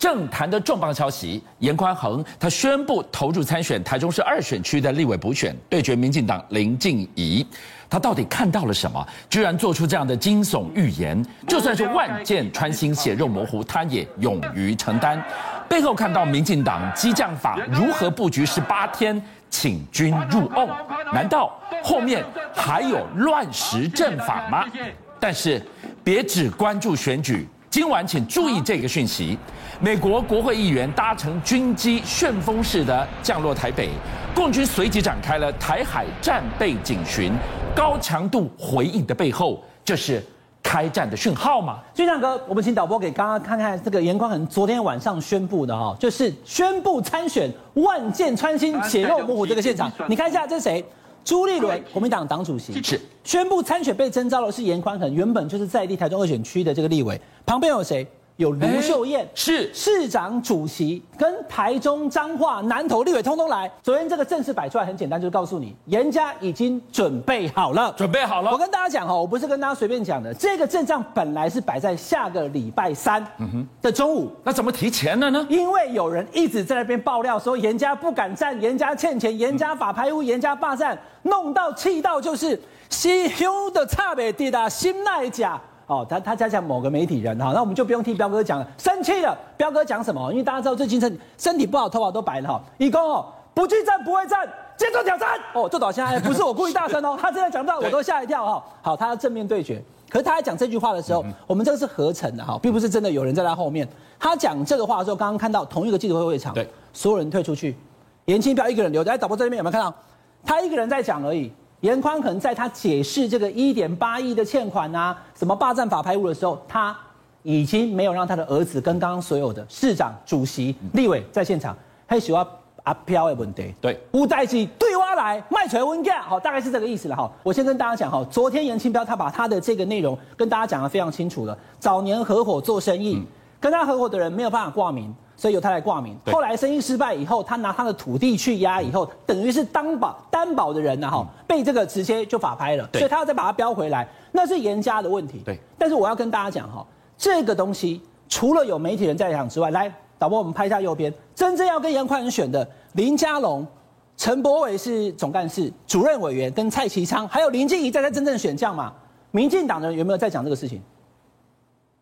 政坛的重磅消息，严宽恒他宣布投入参选台中市二选区的立委补选，对决民进党林静怡。他到底看到了什么？居然做出这样的惊悚预言？就算是万箭穿心、血肉模糊，他也勇于承担。背后看到民进党激将法如何布局十八天请君入瓮？难道后面还有乱石阵法吗？但是别只关注选举。今晚请注意这个讯息：美国国会议员搭乘军机旋风式的降落台北，共军随即展开了台海战备警巡，高强度回应的背后，这是开战的讯号吗？俊亮哥，我们请导播给刚刚看看这个严宽恒昨天晚上宣布的哈，就是宣布参选万箭穿心、血肉模糊这个现场，你看一下这是谁？朱立伦，国民党党主席。是。宣布参选，被征召的是严宽恒，原本就是在地台中二选区的这个立委，旁边有谁？有卢秀燕，是市长主席，跟台中彰化南投立委通通来。昨天这个阵势摆出来很简单，就是告诉你，严家已经准备好了，准备好了。我跟大家讲哈，我不是跟大家随便讲的，这个阵仗本来是摆在下个礼拜三的中午，那怎么提前了呢？因为有人一直在那边爆料说严家不敢战，严家欠钱，严家法拍屋，严家霸占，弄到气到就是心胸的差别地的心奈假。哦，他他在讲某个媒体人哈，那我们就不用替彪哥讲了，生气了。彪哥讲什么？因为大家知道最近身身体不好，头发都白了哈。一公哦，不惧战不会战，接受挑战。哦，这导线不是我故意大声哦，他真的讲到我都吓一跳哈。好，他要正面对决。可是他在讲这句话的时候，我们这个是合成的哈，并不是真的有人在他后面。他讲这个话的时候，刚刚看到同一个记者会会场，对，所有人退出去，严清标一个人留在。哎，导播在那边有没有看到？他一个人在讲而已。颜宽可能在他解释这个一点八亿的欠款啊，什么霸占法拍屋的时候，他已经没有让他的儿子跟刚刚所有的市长、主席、立委在现场，还喜欢阿飘的问题。对，无代志对挖来卖锤温价，好，大概是这个意思了哈。我先跟大家讲哈，昨天严清标他把他的这个内容跟大家讲的非常清楚了。早年合伙做生意，跟他合伙的人没有办法挂名。所以由他来挂名，后来生意失败以后，他拿他的土地去押以后，等于是担保担保的人呢，哈，被这个直接就法拍了，所以他要再把它标回来，那是严家的问题。对，但是我要跟大家讲哈，这个东西除了有媒体人在场之外，来导播我们拍一下右边，真正要跟杨宽仁选的林佳龙、陈柏伟是总干事、主任委员，跟蔡其昌，还有林静怡在在真正选将嘛？民进党的人有没有在讲这个事情？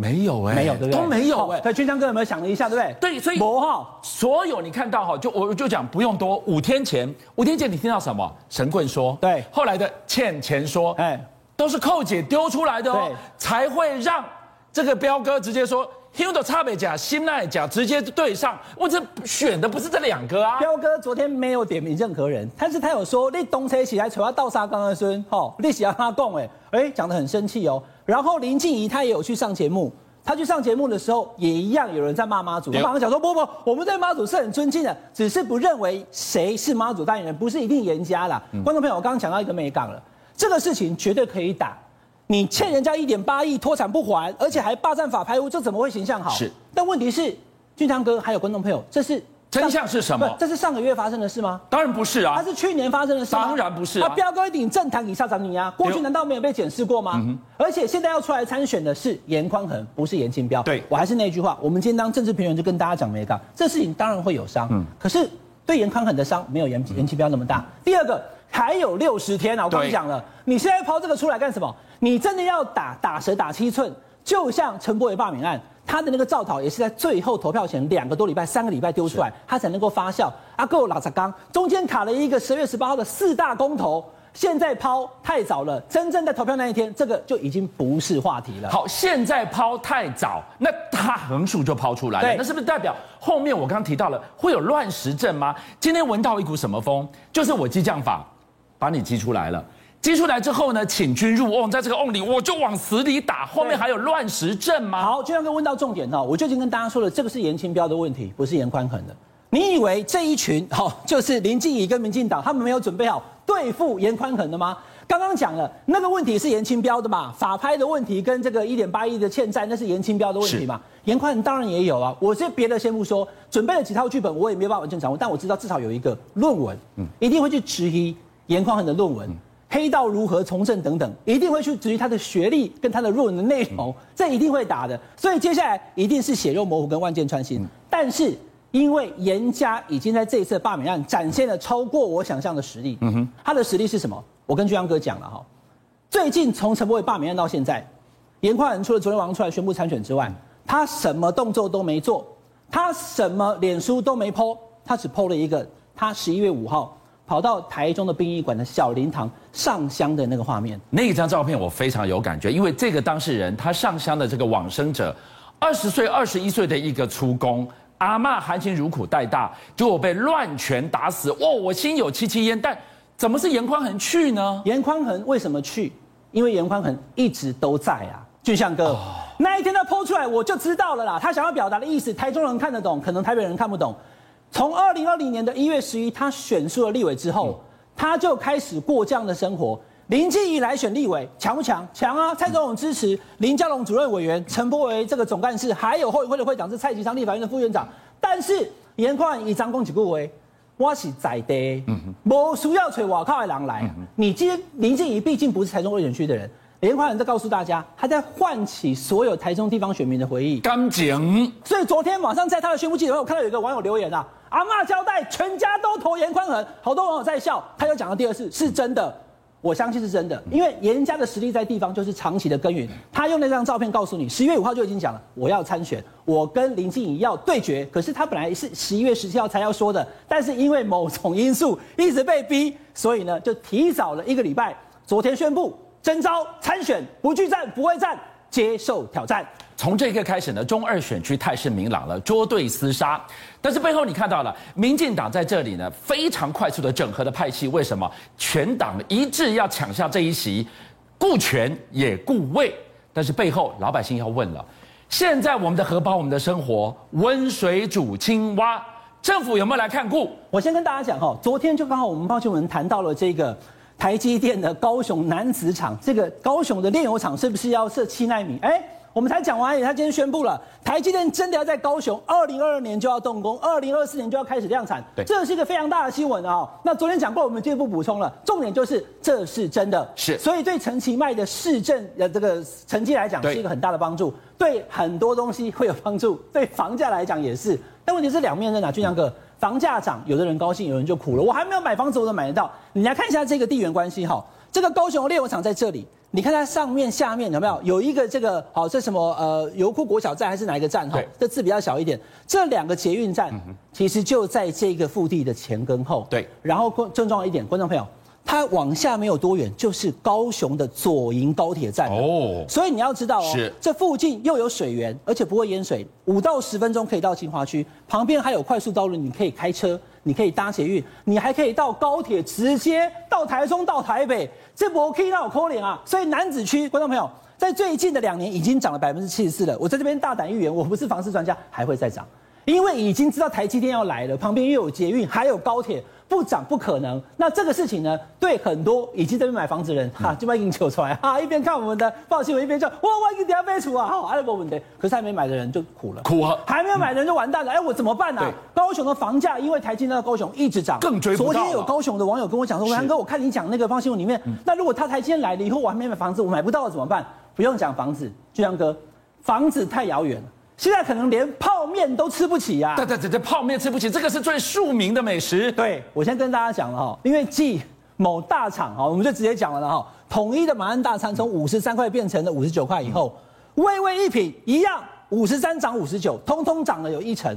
没有哎、欸，没有对不对？都没有哎、欸。对，俊相哥有没有想了一下，对不对？对，所以罗哈，所有你看到哈，就我就讲不用多。五天前，五天前你听到什么？神棍说，对。后来的欠钱说，哎，都是寇姐丢出来的哦，才会让这个彪哥直接说，Hugh 的差别甲、新奈甲直接对上。我这选的不是这两个啊。彪哥昨天没有点名任何人，但是他有说，你东车起来，扯到倒沙刚的孙，哈，你喜欢他讲哎，哎，讲的很生气哦。然后林静怡她也有去上节目，她去上节目的时候也一样有人在骂妈祖。我马上讲说不不，我们对妈祖是很尊敬的，只是不认为谁是妈祖代言人，不是一定严家啦。观众朋友，我刚刚讲到一个美港了，这个事情绝对可以打。你欠人家一点八亿脱产不还，而且还霸占法拍屋，这怎么会形象好？是。但问题是，俊昌哥还有观众朋友，这是。真相是什么？这是上个月发生的事吗？当然不是啊，它是去年发生的事？当然不是啊。彪哥一顶政坛以下长你啊，过去难道没有被检视过吗？嗯、而且现在要出来参选的是严宽恒，不是严清标。对，我还是那句话，我们今天当政治评论就跟大家讲没讲，这事情当然会有伤，嗯，可是对严宽恒的伤没有严严清标那么大。第二个还有六十天啊，我跟你讲了，你现在抛这个出来干什么？你真的要打打蛇打七寸，就像陈柏伟罢免案。他的那个造讨也是在最后投票前两个多礼拜、三个礼拜丢出来，他才能够发酵。阿够拉扎刚中间卡了一个十月十八号的四大公投，现在抛太早了。真正在投票那一天，这个就已经不是话题了。好，现在抛太早，那他横竖就抛出来了，那是不是代表后面我刚刚提到了会有乱时阵吗？今天闻到一股什么风？就是我激将法把你激出来了。激出来之后呢，请君入瓮，在这个瓮里我就往死里打。后面还有乱石阵吗？好，俊相哥问到重点哈，我就已经跟大家说了，这个是严清标的问题，不是严宽恒的。你以为这一群哈，就是林静怡跟民进党，他们没有准备好对付严宽恒的吗？刚刚讲了，那个问题是严清标的嘛，法拍的问题跟这个一点八亿的欠债，那是严清标的问题嘛。严宽恒当然也有啊。我这别的先不说，准备了几套剧本，我也没有办法完全掌握，但我知道至少有一个论文，嗯，一定会去质疑严宽恒的论文。黑道如何从政等等，一定会去质疑他的学历跟他的论文的内容，这一定会打的。所以接下来一定是血肉模糊跟万箭穿心。但是因为严家已经在这一次的罢免案展现了超过我想象的实力。嗯哼，他的实力是什么？我跟俊相哥讲了哈，最近从陈柏伟罢免案到现在，严宽仁除了昨天晚上出来宣布参选之外，他什么动作都没做，他什么脸书都没 po，他只 po 了一个，他十一月五号。跑到台中的殡仪馆的小灵堂上香的那个画面，那一张照片我非常有感觉，因为这个当事人他上香的这个往生者，二十岁、二十一岁的一个出工阿妈含辛茹苦带大，结果被乱拳打死。哦，我心有戚戚焉，但怎么是严宽恒去呢？严宽恒为什么去？因为严宽恒一直都在啊，俊相哥，哦、那一天他 po 出来我就知道了啦，他想要表达的意思，台中人看得懂，可能台北人看不懂。从二零二零年的一月十一，他选出了立委之后，他就开始过这样的生活。林静怡来选立委，强不强？强啊！蔡总统支持，林佳龙主任委员，陈柏惟这个总干事，还有后援会的会长是蔡其昌立法院的副院长。但是颜宽恒以张公几顾为，我是在地，没需要找外靠的人来。你今天林静怡毕竟不是台中二选区的人。颜宽恒在告诉大家，他在唤起所有台中地方选民的回忆。干净。所以昨天晚上在他的宣布记者会，我看到有一个网友留言啊，阿嬷交代全家都投严宽恒，好多网友在笑。他又讲了第二次，是真的，我相信是真的，因为严家的实力在地方就是长期的耕耘。他用那张照片告诉你，十一月五号就已经讲了，我要参选，我跟林静怡要对决。可是他本来是十一月十七号才要说的，但是因为某种因素一直被逼，所以呢就提早了一个礼拜，昨天宣布。征召参选，不惧战，不畏战，接受挑战。从这一刻开始呢，中二选区态势明朗了，捉对厮杀。但是背后你看到了，民进党在这里呢非常快速的整合的派系。为什么？全党一致要抢下这一席，顾权也顾位。但是背后老百姓要问了：现在我们的荷包，我们的生活，温水煮青蛙，政府有没有来看顾？我先跟大家讲哈，昨天就刚好我们报新闻谈到了这个。台积电的高雄男子厂，这个高雄的炼油厂是不是要设七奈米？哎，我们才讲完，他今天宣布了，台积电真的要在高雄，二零二二年就要动工，二零二四年就要开始量产。对，这是一个非常大的新闻啊、哦。那昨天讲过，我们进一步补充了，重点就是这是真的。是，所以对陈其迈的市政的这个成绩来讲，是一个很大的帮助，对，对很多东西会有帮助，对房价来讲也是。但问题是两面刃啊？俊相哥。房价涨，有的人高兴，有人就苦了。我还没有买房子，我都买得到。你来看一下这个地缘关系哈，这个高雄炼油厂在这里，你看它上面、下面有没有有一个这个好，这什么呃油库国小站还是哪一个站哈？这字比较小一点。这两个捷运站其实就在这个腹地的前跟后。对，然后更重要一点，观众朋友。它往下没有多远，就是高雄的左营高铁站哦。所以你要知道哦，这附近又有水源，而且不会淹水，五到十分钟可以到清华区，旁边还有快速道路，你可以开车，你可以搭捷运，你还可以到高铁直接到台中到台北，这不可以让我扣脸啊！所以南子区观众朋友，在最近的两年已经涨了百分之七十四了。我在这边大胆预言，我不是房市专家，还会再涨，因为已经知道台积电要来了，旁边又有捷运，还有高铁。不涨不可能。那这个事情呢，对很多已经在这边买房子的人，哈，就把印求出来，哈，一边看我们的报新闻，一边叫哇，我已经要飞出啊，好，阿伯问题。可是还没买的人就苦了，苦了，还没有买的人就完蛋了。哎，我怎么办呢？高雄的房价，因为台积电到高雄一直涨，更追。昨天有高雄的网友跟我讲说，文哥，我看你讲那个报新闻里面，那如果他台积电来了以后，我还没买房子，我买不到了怎么办？不用讲房子，俊相哥，房子太遥远了。现在可能连泡面都吃不起呀！对对对，这泡面吃不起，这个是最庶民的美食。对，我先跟大家讲了哈，因为继某大厂哈，我们就直接讲了哈，统一的马鞍大餐从五十三块变成了五十九块以后，味味一品一样，五十三涨五十九，通通涨了有一成。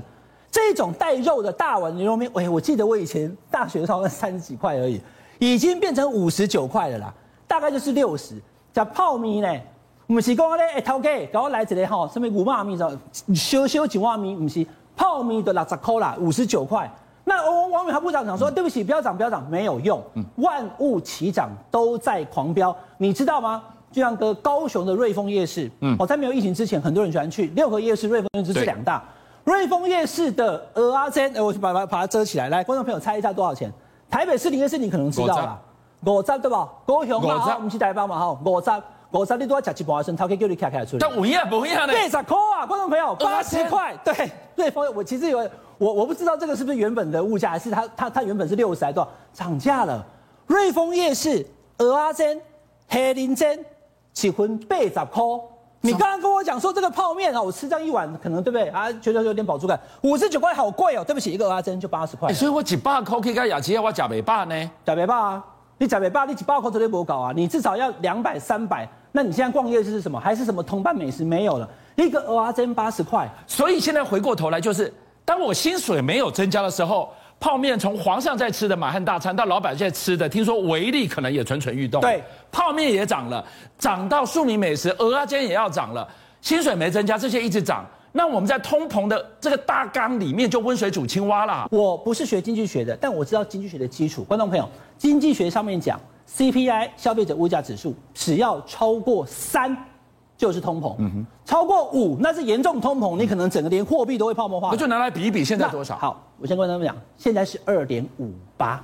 这种带肉的大碗牛肉面，哎，我记得我以前大学的时候三十几块而已，已经变成五十九块了啦，大概就是六十。叫泡面呢？不是讲咧，哎，头家给我来一个吼，什么五万米的，小小几万米，不是泡面的六十块啦，五十九块。那王王美华部长讲说，对不起，不要涨，不要涨，没有用，万物齐涨，都在狂飙，你知道吗？就像个高雄的瑞丰夜市，嗯，哦，在没有疫情之前，很多人喜欢去六合夜市、瑞丰夜市是两大。瑞丰夜市的鹅阿珍，哎，我把把把它遮起来，来，观众朋友猜一下多少钱？台北市林夜市你可能知道啦，五十对吧？高雄嘛，我们去台北嘛，哈，五十。我说你都要吃一半，先头可以叫你开开出来。但五亿不一样呢。八十块啊，观众朋友，八十块。对，对，朋友，我其实有我我不知道这个是不是原本的物价，还是它它它原本是六十还多少涨价了？瑞丰夜市鹅阿珍、黑林煎，一份八十块。你刚刚跟我讲说这个泡面啊，我吃这样一碗，可能对不对啊？觉得有点饱足感。五十九块好贵哦，对不起，一个蚵仔煎就八十块。所以我几百块可以跟雅琪要我假尾巴呢？假尾巴啊，你假尾巴，你几百块绝对不搞啊，你至少要两百、三百。那你现在逛夜市是什么？还是什么同伴美食没有了？一个蚵仔煎八十块。所以现在回过头来，就是当我薪水没有增加的时候。泡面从皇上在吃的满汉大餐到老百姓在吃的，听说维力可能也蠢蠢欲动。对，泡面也涨了，涨到庶民美食，蚵仔煎也要涨了，薪水没增加，这些一直涨。那我们在通膨的这个大缸里面就温水煮青蛙啦。我不是学经济学的，但我知道经济学的基础。观众朋友，经济学上面讲，CPI 消费者物价指数只要超过三。就是通膨，超过五那是严重通膨，你可能整个连货币都会泡沫化。那就拿来比一比，现在多少？好，我先跟他们讲，现在是二点五八，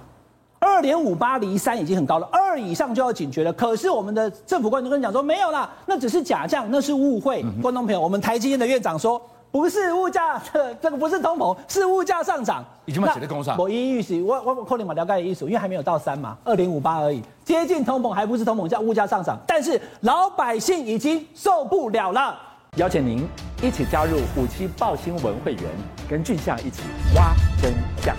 二点五八离三已经很高了，二以上就要警觉了。可是我们的政府官员跟你讲说没有啦，那只是假象，那是误会。嗯、观众朋友，我们台积电的院长说。不是物价，这 这个不是通膨，是物价上涨。已经把写在公上。我一预期，我我我扣你嘛了解的意思，因为还没有到三嘛，二零五八而已，接近通膨，还不是通膨，叫物价上涨。但是老百姓已经受不了了。邀请您一起加入五七报新闻会员，跟俊相一起挖真相。